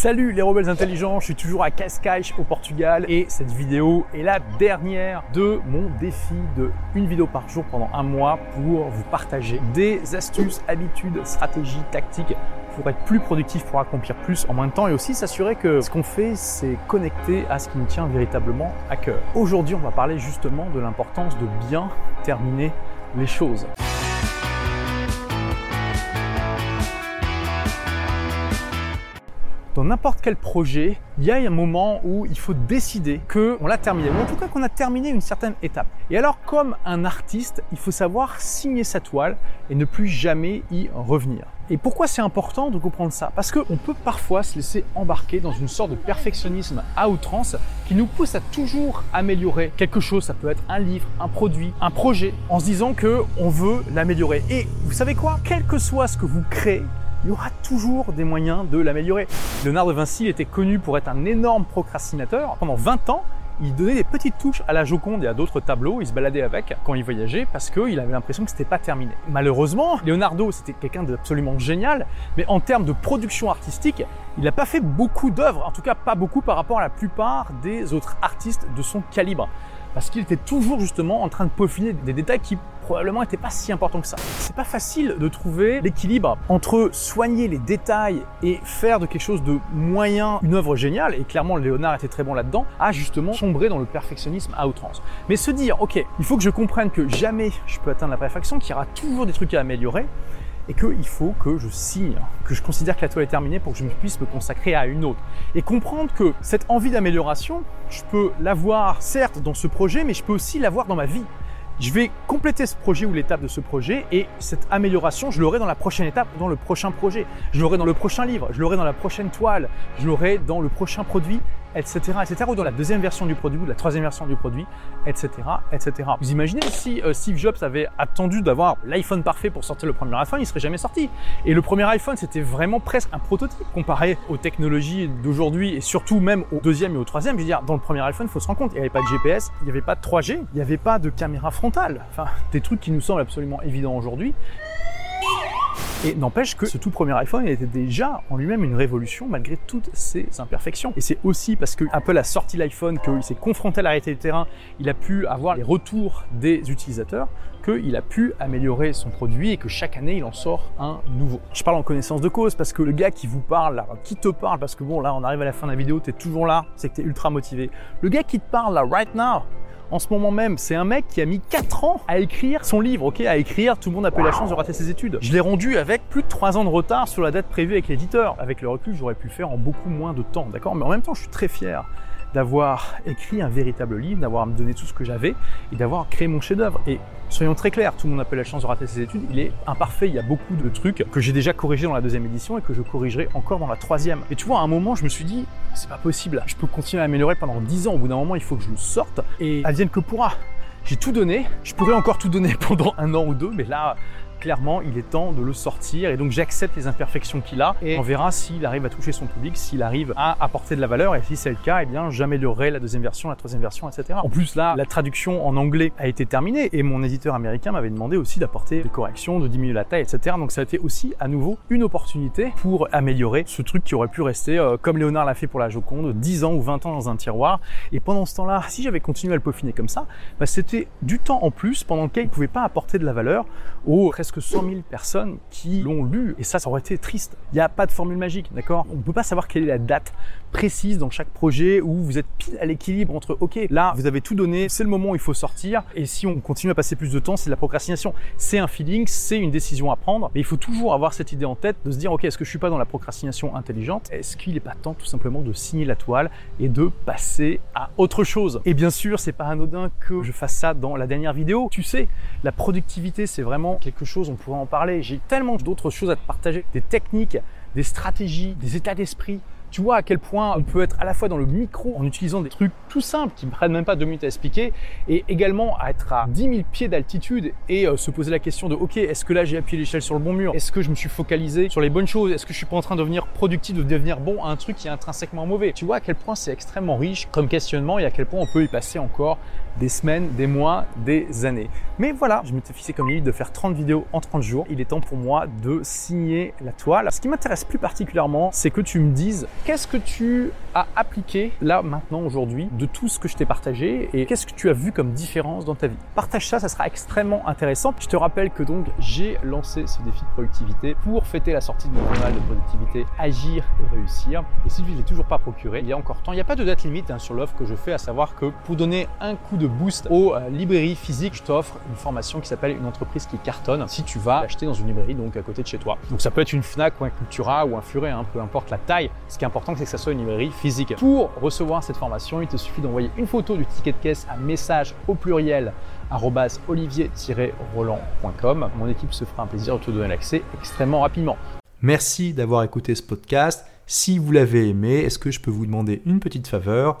Salut les rebelles intelligents, je suis toujours à Cascais au Portugal et cette vidéo est la dernière de mon défi de une vidéo par jour pendant un mois pour vous partager des astuces, habitudes, stratégies, tactiques pour être plus productif, pour accomplir plus en moins de temps et aussi s'assurer que ce qu'on fait, c'est connecté à ce qui nous tient véritablement à cœur. Aujourd'hui, on va parler justement de l'importance de bien terminer les choses. Dans n'importe quel projet, il y a un moment où il faut décider qu'on l'a terminé, ou en tout cas qu'on a terminé une certaine étape. Et alors, comme un artiste, il faut savoir signer sa toile et ne plus jamais y revenir. Et pourquoi c'est important de comprendre ça? Parce qu'on peut parfois se laisser embarquer dans une sorte de perfectionnisme à outrance qui nous pousse à toujours améliorer quelque chose. Ça peut être un livre, un produit, un projet, en se disant que on veut l'améliorer. Et vous savez quoi? Quel que soit ce que vous créez, il y aura toujours des moyens de l'améliorer. Léonard de Vinci était connu pour être un énorme procrastinateur. Pendant 20 ans, il donnait des petites touches à la Joconde et à d'autres tableaux, il se baladait avec quand il voyageait parce qu'il avait l'impression que c'était pas terminé. Malheureusement, Leonardo, c'était quelqu'un d'absolument génial, mais en termes de production artistique, il n'a pas fait beaucoup d'œuvres, en tout cas pas beaucoup par rapport à la plupart des autres artistes de son calibre parce qu'il était toujours justement en train de peaufiner des détails qui probablement n'étaient pas si importants que ça. C'est pas facile de trouver l'équilibre entre soigner les détails et faire de quelque chose de moyen une œuvre géniale, et clairement Léonard était très bon là-dedans, à justement sombrer dans le perfectionnisme à outrance. Mais se dire, ok, il faut que je comprenne que jamais je peux atteindre la perfection, qu'il y aura toujours des trucs à améliorer, et qu'il faut que je signe, que je considère que la toile est terminée pour que je puisse me consacrer à une autre. Et comprendre que cette envie d'amélioration, je peux l'avoir certes dans ce projet, mais je peux aussi l'avoir dans ma vie. Je vais compléter ce projet ou l'étape de ce projet et cette amélioration, je l'aurai dans la prochaine étape, dans le prochain projet. Je l'aurai dans le prochain livre, je l'aurai dans la prochaine toile, je l'aurai dans le prochain produit etc., etc., ou dans la deuxième version du produit, ou la troisième version du produit, etc., etc. Vous imaginez si euh, Steve Jobs avait attendu d'avoir l'iPhone parfait pour sortir le premier iPhone, il serait jamais sorti. Et le premier iPhone, c'était vraiment presque un prototype comparé aux technologies d'aujourd'hui et surtout même au deuxième et au troisième. Je veux dire, dans le premier iPhone, il faut se rendre compte, il n'y avait pas de GPS, il n'y avait pas de 3G, il n'y avait pas de caméra frontale. Enfin, des trucs qui nous semblent absolument évidents aujourd'hui. Et n'empêche que ce tout premier iPhone était déjà en lui-même une révolution malgré toutes ses imperfections. Et c'est aussi parce que Apple a sorti l'iPhone, qu'il s'est confronté à la réalité du terrain, il a pu avoir les retours des utilisateurs, qu'il a pu améliorer son produit et que chaque année il en sort un nouveau. Je parle en connaissance de cause parce que le gars qui vous parle, qui te parle, parce que bon là on arrive à la fin de la vidéo, tu es toujours là, c'est que tu es ultra motivé. Le gars qui te parle là, right now, en ce moment même. C'est un mec qui a mis 4 ans à écrire son livre, ok À écrire, tout le monde a pas eu la chance de rater ses études. Je l'ai rendu avec plus de 3 ans de retard sur la date prévue avec l'éditeur. Avec le recul, j'aurais pu le faire en beaucoup moins de temps, d'accord? Mais en même temps, je suis très fier d'avoir écrit un véritable livre, d'avoir me donné tout ce que j'avais et d'avoir créé mon chef-d'œuvre. Et soyons très clairs, tout le monde a pas la chance de rater ses études, il est imparfait, il y a beaucoup de trucs que j'ai déjà corrigés dans la deuxième édition et que je corrigerai encore dans la troisième. Et tu vois, à un moment, je me suis dit, c'est pas possible, je peux continuer à améliorer pendant 10 ans, au bout d'un moment, il faut que je le sorte et advienne que pourra. J'ai tout donné, je pourrais encore tout donner pendant un an ou deux, mais là, clairement, il est temps de le sortir et donc j'accepte les imperfections qu'il a et on verra s'il arrive à toucher son public, s'il arrive à apporter de la valeur et si c'est le cas, eh bien, j'améliorerai la deuxième version, la troisième version, etc. En plus, là, la traduction en anglais a été terminée et mon éditeur américain m'avait demandé aussi d'apporter des corrections, de diminuer la taille, etc. Donc ça a été aussi à nouveau une opportunité pour améliorer ce truc qui aurait pu rester, euh, comme Léonard l'a fait pour la Joconde, 10 ans ou 20 ans dans un tiroir. Et pendant ce temps-là, si j'avais continué à le peaufiner comme ça, bah, c'était du temps en plus pendant lequel il ne pouvait pas apporter de la valeur aux presque 100 000 personnes qui l'ont lu. Et ça, ça aurait été triste. Il n'y a pas de formule magique, d'accord? On ne peut pas savoir quelle est la date précise dans chaque projet où vous êtes pile à l'équilibre entre, ok, là, vous avez tout donné, c'est le moment où il faut sortir. Et si on continue à passer plus de temps, c'est de la procrastination. C'est un feeling, c'est une décision à prendre. Mais il faut toujours avoir cette idée en tête de se dire, ok, est-ce que je suis pas dans la procrastination intelligente? Est-ce qu'il n'est pas temps tout simplement de signer la toile et de passer à autre chose? Et bien sûr, c'est pas anodin que je fasse ça dans la dernière vidéo. Tu sais, la productivité, c'est vraiment quelque chose, on pourrait en parler. J'ai tellement d'autres choses à te partager, des techniques, des stratégies, des états d'esprit. Tu vois à quel point on peut être à la fois dans le micro en utilisant des trucs tout simples qui ne prennent même pas deux minutes à expliquer et également à être à 10 000 pieds d'altitude et euh, se poser la question de ok est-ce que là j'ai appuyé l'échelle sur le bon mur? Est-ce que je me suis focalisé sur les bonnes choses? Est-ce que je suis pas en train de devenir productif, de devenir bon à un truc qui est intrinsèquement mauvais? Tu vois à quel point c'est extrêmement riche comme questionnement et à quel point on peut y passer encore des semaines, des mois, des années. Mais voilà, je m'étais fixé comme limite de faire 30 vidéos en 30 jours. Il est temps pour moi de signer la toile. Ce qui m'intéresse plus particulièrement, c'est que tu me dises qu'est-ce que tu as appliqué là maintenant aujourd'hui de tout ce que je t'ai partagé et qu'est-ce que tu as vu comme différence dans ta vie? Partage ça, ça sera extrêmement intéressant. Je te rappelle que donc j'ai lancé ce défi de productivité pour fêter la sortie de mon journal de productivité Agir et réussir. Et si tu ne l'as toujours pas procuré, il y a encore temps. Il n'y a pas de date limite hein, sur l'offre que je fais, à savoir que pour donner un coup de boost aux euh, librairies physiques, je t'offre une formation qui s'appelle une entreprise qui cartonne si tu vas l'acheter dans une librairie donc à côté de chez toi. Donc ça peut être une Fnac ou un Cultura ou un Furet, hein, peu importe la taille. Ce qui est important, c'est que ça soit une librairie physique. Pour recevoir cette formation, il te suffit d'envoyer une photo du ticket de caisse à message au pluriel olivier-roland.com. Mon équipe se fera un plaisir de te donner l'accès extrêmement rapidement. Merci d'avoir écouté ce podcast. Si vous l'avez aimé, est-ce que je peux vous demander une petite faveur?